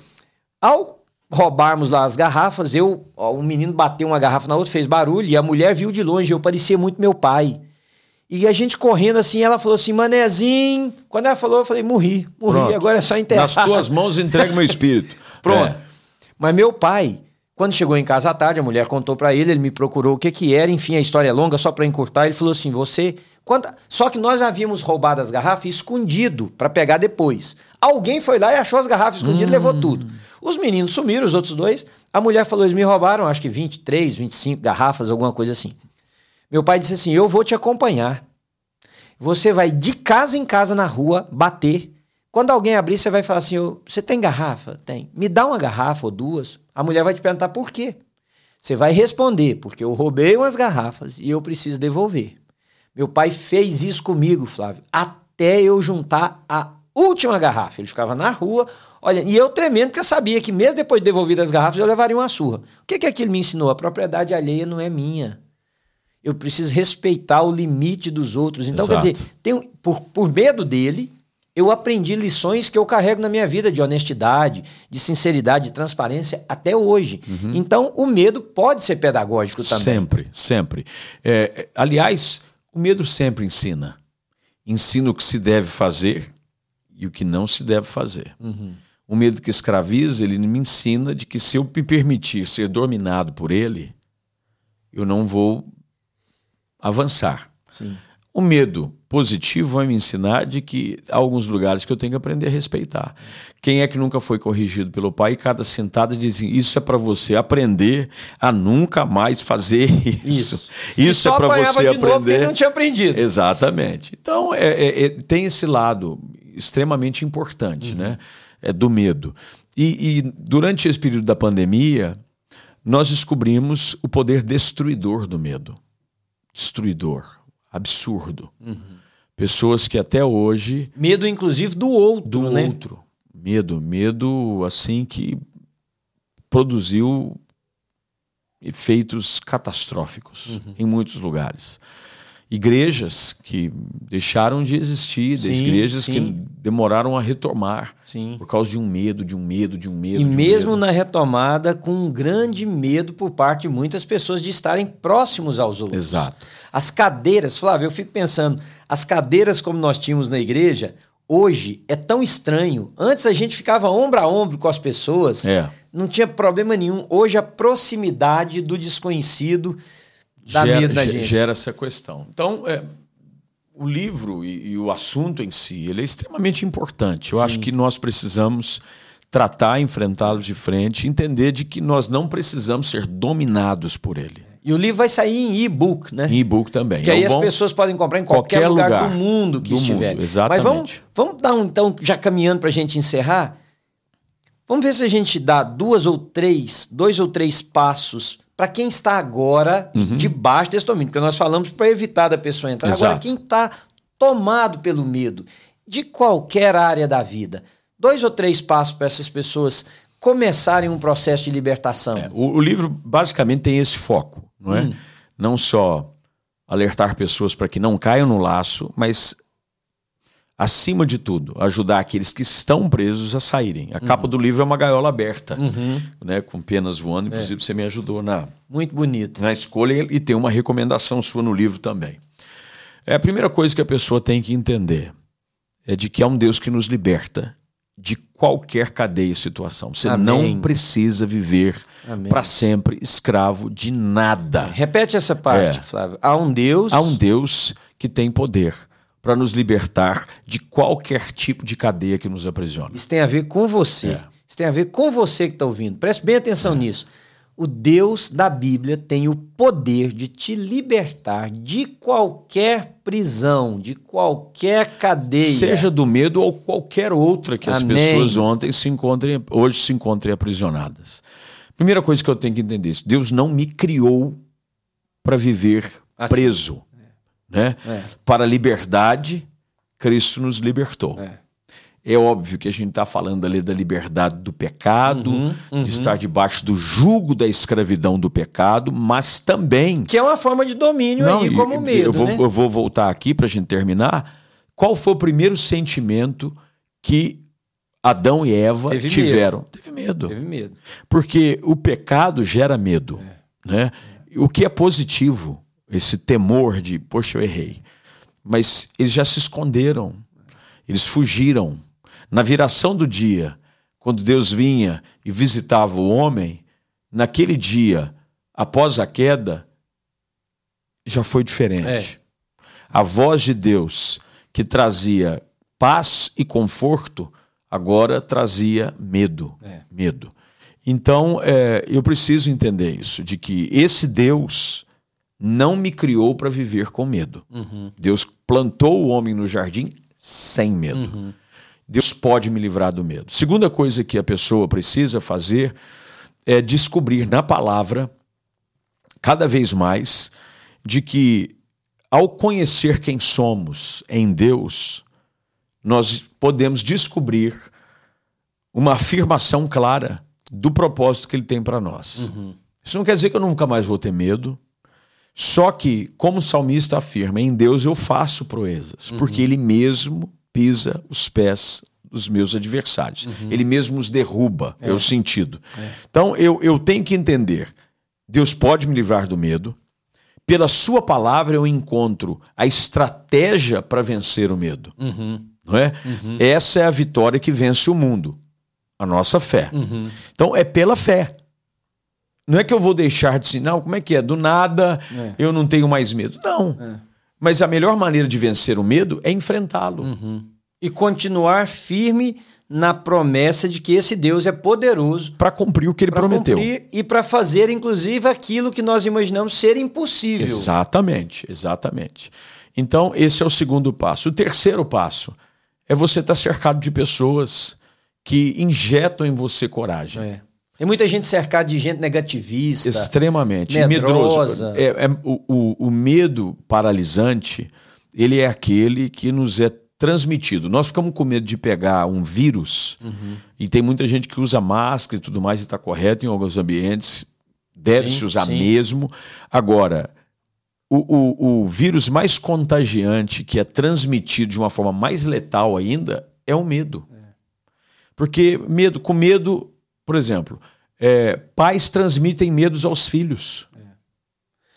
Ao roubarmos lá as garrafas, eu, ó, um menino bateu uma garrafa na outra, fez barulho e a mulher viu de longe, eu parecia muito meu pai. E a gente correndo assim, ela falou assim, manezinho. Quando ela falou, eu falei, morri, morri, Pronto. agora é só enterrar. Nas tuas mãos entregue meu espírito. Pronto. É. Mas meu pai, quando chegou em casa à tarde, a mulher contou para ele, ele me procurou o que que era, enfim, a história é longa, só para encurtar, ele falou assim, você... Quando... Só que nós havíamos roubado as garrafas escondido para pegar depois. Alguém foi lá e achou as garrafas escondidas hum. e levou tudo. Os meninos sumiram, os outros dois. A mulher falou, eles me roubaram, acho que 23, 25 garrafas, alguma coisa assim. Meu pai disse assim: Eu vou te acompanhar. Você vai de casa em casa na rua bater. Quando alguém abrir, você vai falar assim: Você tem garrafa? Tem. Me dá uma garrafa ou duas. A mulher vai te perguntar por quê. Você vai responder: Porque eu roubei umas garrafas e eu preciso devolver. Meu pai fez isso comigo, Flávio, até eu juntar a última garrafa. Ele ficava na rua, olha, e eu tremendo, porque eu sabia que mesmo depois de devolver as garrafas, eu levaria uma surra. O que, que aquilo me ensinou? A propriedade alheia não é minha eu preciso respeitar o limite dos outros. Então, Exato. quer dizer, tem, por, por medo dele, eu aprendi lições que eu carrego na minha vida de honestidade, de sinceridade, de transparência até hoje. Uhum. Então, o medo pode ser pedagógico também. Sempre, sempre. É, é, aliás, o medo sempre ensina. Ensina o que se deve fazer e o que não se deve fazer. Uhum. O medo que escraviza, ele me ensina de que se eu me permitir ser dominado por ele, eu não vou avançar. Sim. O medo positivo vai me ensinar de que há alguns lugares que eu tenho que aprender a respeitar. Quem é que nunca foi corrigido pelo pai e cada sentada diz assim, isso é para você aprender a nunca mais fazer isso. Isso, isso é para você aprender. Novo não tinha aprendido. Exatamente. Então é, é, é, tem esse lado extremamente importante, uhum. né? É do medo. E, e durante esse período da pandemia, nós descobrimos o poder destruidor do medo destruidor, absurdo. Uhum. Pessoas que até hoje. Medo, inclusive, do outro. Do né? outro. Medo, medo assim que produziu efeitos catastróficos uhum. em muitos lugares igrejas que deixaram de existir, sim, igrejas sim. que demoraram a retomar sim. por causa de um medo, de um medo, de um medo. E um mesmo medo. na retomada, com um grande medo por parte de muitas pessoas de estarem próximos aos outros. Exato. As cadeiras, Flávio, eu fico pensando, as cadeiras como nós tínhamos na igreja, hoje é tão estranho. Antes a gente ficava ombro a ombro com as pessoas, é. não tinha problema nenhum. Hoje a proximidade do desconhecido Dá gera, medo da gente. Gera essa questão. Então, é, o livro e, e, o assunto em si, ele é extremamente importante. Eu Sim. acho que nós precisamos tratar, enfrentá-los de frente, entender de que nós não precisamos ser dominados por ele. E o livro vai sair em e-book, né? Em e-book também. Que é aí as pessoas podem comprar em qualquer, qualquer lugar, lugar, do mundo que do estiver. Mundo, exatamente. Mas vamos, vamos dar um, então, já caminhando para a gente encerrar, vamos ver se a gente dá duas ou três, dois ou três passos para quem está agora uhum. debaixo desse domínio. Porque nós falamos para evitar da pessoa entrar. Exato. Agora, quem está tomado pelo medo de qualquer área da vida. Dois ou três passos para essas pessoas começarem um processo de libertação. É, o, o, livro basicamente tem esse foco, não é? Hum. Não só alertar pessoas para que não caiam no laço, mas acima de tudo, ajudar aqueles que estão presos a saírem. A uhum. capa do livro é uma gaiola aberta, uhum. né, com penas voando. Inclusive, é. você me ajudou na, Muito bonito. na escolha e tem uma recomendação sua no livro também. É a primeira coisa que a pessoa tem que entender é de que há um Deus que nos liberta de qualquer cadeia e situação. Você Amém. não precisa viver para sempre escravo de nada. Repete essa parte, é. Flávio. Há um Deus. Há um Deus que tem poder para nos libertar de qualquer tipo de cadeia que nos aprisiona. Isso tem a ver com você. É. Isso tem a ver com você que está ouvindo. Preste bem atenção é. nisso. O Deus da Bíblia tem o poder de te libertar de qualquer prisão, de qualquer cadeia. Seja do medo ou qualquer outra que Amém. as pessoas ontem se encontrem, hoje se encontrem aprisionadas. Primeira coisa que eu tenho que entender é. Deus não me criou para viver assim. preso. Né? É. Para a liberdade, Cristo nos libertou. É. É óbvio que a gente está falando ali da liberdade do pecado, uhum, uhum. de estar debaixo do jugo da escravidão do pecado, mas também. Que é uma forma de domínio Não, aí, como medo. Eu vou, né? eu vou voltar aqui para a gente terminar. Qual foi o primeiro sentimento que Adão e Eva Teve tiveram? Medo. Teve medo. Teve medo. Porque o pecado gera medo. É. Né? É. O que é positivo, esse temor de, poxa, eu errei. Mas eles já se esconderam, eles fugiram na viração do dia, quando Deus vinha e visitava o homem, naquele dia, após a queda, já foi diferente. É. A voz de Deus, que trazia paz e conforto, agora trazia medo. É. Medo. Então, é, eu preciso entender isso, de que esse Deus não me criou para viver com medo. Uhum. Deus plantou o homem no jardim sem medo. Uhum. Deus pode me livrar do medo. Segunda coisa que a pessoa precisa fazer é descobrir na palavra, cada vez mais, de que ao conhecer quem somos em Deus, nós podemos descobrir uma afirmação clara do propósito que Ele tem para nós. Uhum. Isso não quer dizer que eu nunca mais vou ter medo. Só que, como o salmista afirma, em Deus eu faço proezas, uhum. porque Ele mesmo pisa os pés dos meus adversários. Uhum. Ele mesmo os derruba, é, é o sentido. É. Então eu, eu tenho que entender: Deus pode me livrar do medo. Pela Sua palavra eu encontro a estratégia para vencer o medo. Uhum. Não é? Uhum. Essa é a vitória que vence o mundo, a nossa fé. Uhum. Então é pela fé. Não é que eu vou deixar de ensinar, como é que é? Do nada é. eu não tenho mais medo. Não. É. Mas a melhor maneira de vencer o medo é enfrentá-lo. Uhum. E continuar firme na promessa de que esse Deus é poderoso para cumprir o que ele prometeu. e para fazer, inclusive, aquilo que nós imaginamos ser impossível. Exatamente, exatamente. Então, esse é o segundo passo. O terceiro passo é você estar tá cercado de pessoas que injetam em você coragem. É. Tem muita gente cercada de gente negativista. Extremamente. Medrosa. É, é, o, o, o medo paralisante, ele é aquele que nos é transmitido. Nós ficamos com medo de pegar um vírus, uhum. e tem muita gente que usa máscara e tudo mais, e está correto em alguns ambientes, deve-se usar sim. mesmo. Agora, o, o, o, vírus mais contagiante, que é transmitido de uma forma mais letal ainda, é o medo. É. Porque medo, com medo, por exemplo, é, pais transmitem medos aos filhos. É.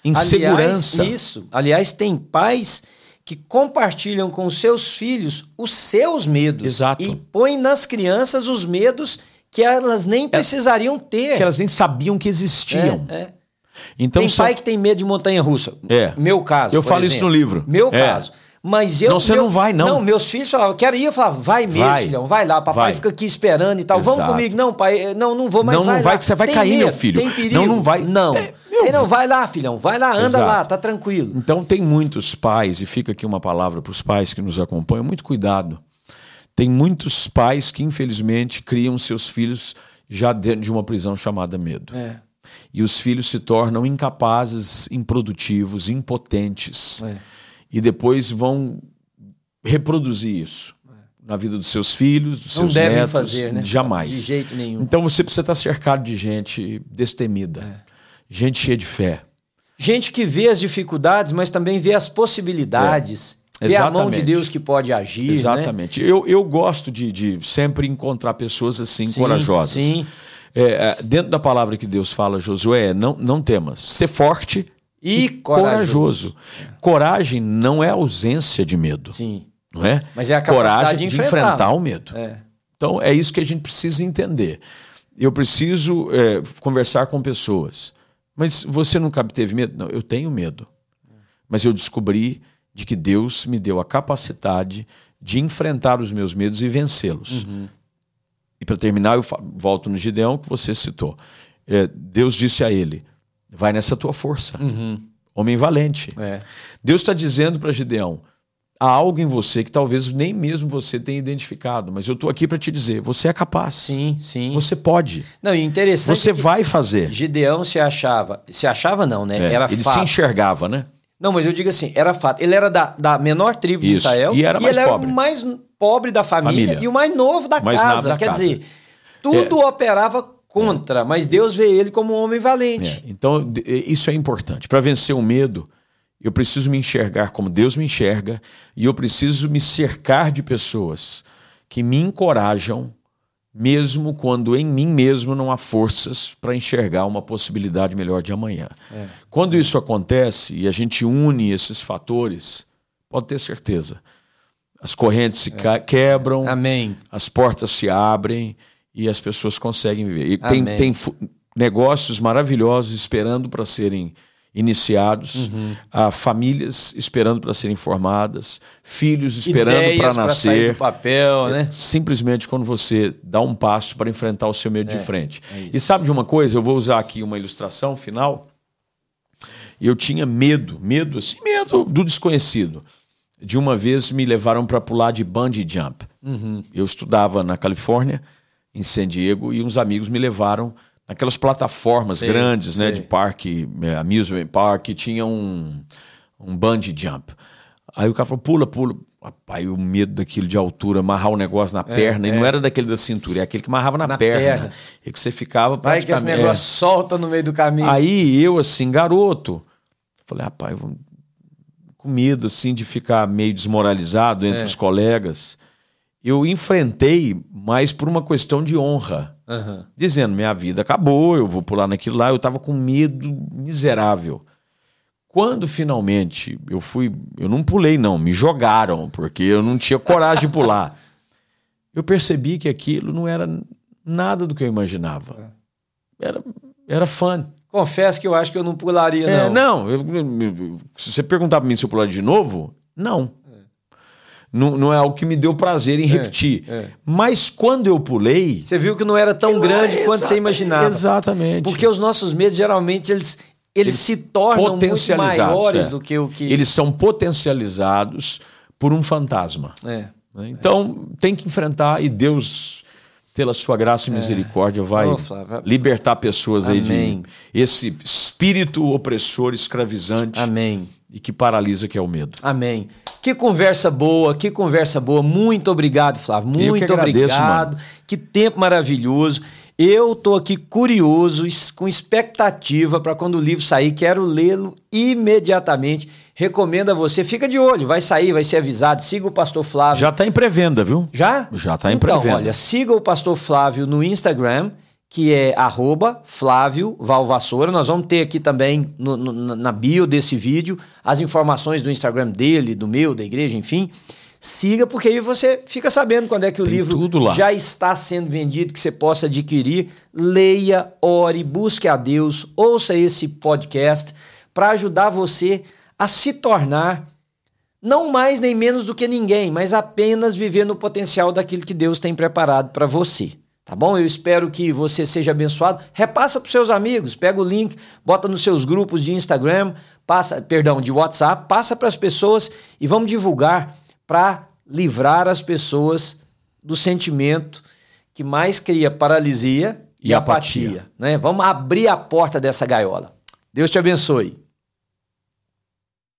Insegurança. Aliás, isso. Aliás, tem pais que compartilham com seus filhos os seus medos. Exato. E põem nas crianças os medos que elas nem é. precisariam ter. Que elas nem sabiam que existiam. É, é. Então, tem pai que tem medo de montanha russa. É. Meu caso. Eu falo exemplo. isso no livro. Meu é. caso. Mas eu. Não, você meu, não vai, não. Não, meus filhos falavam, quero ir. Eu falava, vai mesmo, vai. filhão, vai lá. Papai vai. fica aqui esperando e tal. Exato. Vamos comigo. Não, pai, não, não vou mais. Não, vai não vai, que você vai tem cair, medo, meu filho. Tem perigo. Não, não vai. Não. Tem, não, vai lá, filhão, vai lá, anda Exato. lá, tá tranquilo. Então tem muitos pais, e fica aqui uma palavra para os pais que nos acompanham, muito cuidado. Tem muitos pais que, infelizmente, criam seus filhos já dentro de uma prisão chamada medo. É. E os filhos se tornam incapazes, improdutivos, impotentes. É. E depois vão reproduzir isso na vida dos seus filhos, dos Não seus devem netos. fazer, né? Jamais. De jeito nenhum. Então você precisa estar cercado de gente destemida, é. gente cheia de fé. Gente que vê as dificuldades, mas também vê as possibilidades. É. Vê a mão de Deus que pode agir. Né? Exatamente. Né? Eu, eu gosto de, de sempre encontrar pessoas assim, sim, corajosas. Sim. É, é, dentro da palavra que Deus fala, Josué, não, não temas. Ser forte e, e corajoso. corajoso. Coragem não é ausência de medo. Sim não é? Mas é a capacidade Coragem de enfrentar, de enfrentar o medo. É. Então é isso que a gente precisa entender. Eu preciso é, conversar com pessoas. Mas você nunca teve medo? Não, eu tenho medo. Mas eu descobri de que Deus me deu a capacidade de enfrentar os meus medos e vencê-los. Uhum. E para terminar, eu volto no Gideão que você citou. É, Deus disse a ele: vai nessa tua força, uhum. homem valente. É. Deus está dizendo para Gideão: há algo em você que talvez nem mesmo você tenha identificado, mas eu estou aqui para te dizer, você é capaz. Sim, sim. Você pode. Não, e interessante. Você vai fazer. Gideão se achava, se achava não, né? É, Era ele se enxergava, né? Não, mas eu digo assim, era fato. Ele era da, da menor tribo Isso. de Israel. E era mais ele pobre. era o mais pobre da família, Família. e o mais novo da Mais casa. da Quer casa. É. dizer, tudo operava contra, mas Deus vê ele como um homem valente. É, Então, isso é importante. Para vencer o medo, eu preciso me enxergar como Deus me enxerga e eu preciso me cercar de pessoas que me encorajam, mesmo quando em mim mesmo não há forças para enxergar uma possibilidade melhor de amanhã. Quando isso acontece e a gente une esses fatores, pode ter certeza, as correntes se ca- quebram, Amém. as portas se abrem e as pessoas conseguem viver. E tem, tem negócios maravilhosos esperando para serem iniciados, Uhum. há famílias esperando para serem formadas, filhos esperando para pra sair nascer. do papel, né? Simplesmente quando você dá um passo para enfrentar o seu medo É, de frente. e sabe de uma coisa? Eu vou usar aqui uma ilustração final. Eu tinha medo, medo, assim, medo do desconhecido. De uma vez me levaram para pular de bungee jump. Uhum. Eu estudava na Califórnia, em San Diego, e uns amigos me levaram naquelas plataformas Sei, grandes, né, de parque, eh, amusement park, tinha um, um bungee jump. Aí o cara falou: pula, pula. Rapaz, o medo daquilo de altura, amarrar o negócio na perna, e não era daquele da cintura, é aquele que amarrava na, Na perna. perna. E que você ficava Vai que esse negócio solta no meio do caminho. é. Aí eu, assim, garoto, falei, rapaz, com medo, assim, de ficar meio desmoralizado entre É. os colegas. Eu enfrentei, mas por uma questão de honra. Aham. Dizendo, minha vida acabou, eu vou pular naquilo lá. Eu tava com medo miserável. Quando finalmente eu fui, eu não pulei não, me jogaram, porque eu não tinha coragem de pular. Eu percebi que aquilo não era nada do que eu imaginava. Era, era fun. Confesso que eu acho que eu não pularia, É, não. não, eu- eu- se você perguntar para mim se eu pular de novo, não. Não, não é algo que me deu prazer em repetir. é. Mas quando eu pulei. Você viu que não era tão aquilo grande era quanto você imaginava. Exatamente. Porque os nossos medos, geralmente, eles, eles, Eles se tornam muito maiores é. do que o que... Eles são potencializados por um fantasma. É. né? Então, tem que enfrentar e Deus, pela sua graça e misericórdia, vai Ô, Flávio, libertar pessoas aí Amém. de esse espírito opressor, escravizante Amém. e que paralisa, que é o medo. Amém. Que conversa boa, que conversa boa. Muito obrigado, Flávio. Eu que Muito agradeço, obrigado. mano. Que tempo maravilhoso. Eu tô aqui curioso, com expectativa para quando o livro sair, quero lê-lo imediatamente. Recomendo a você, fica de olho, vai sair, vai ser avisado. Siga o pastor Flávio. Já está em pré-venda, viu? Já? Já tá em então, pré-venda. olha, siga o pastor Flávio no Instagram, que é arroba Flávio Valvassoura. Nós vamos ter aqui também no- no- na bio desse vídeo as informações do Instagram dele, do meu, da igreja, enfim. Siga, porque aí você fica sabendo quando é que o Tem livro já está sendo vendido, que você possa adquirir. Leia, ore, busque a Deus, ouça esse podcast para ajudar você a se tornar não mais nem menos do que ninguém, mas apenas viver no potencial daquilo que Deus tem preparado para você. Tá bom? Eu espero que você seja abençoado. Repassa para seus amigos, pega o link, bota nos seus grupos de Instagram, passa, perdão, de WhatsApp, passa para as pessoas e vamos divulgar para livrar as pessoas do sentimento que mais cria paralisia e, E apatia, apatia. né? Vamos abrir a porta dessa gaiola. Deus te abençoe.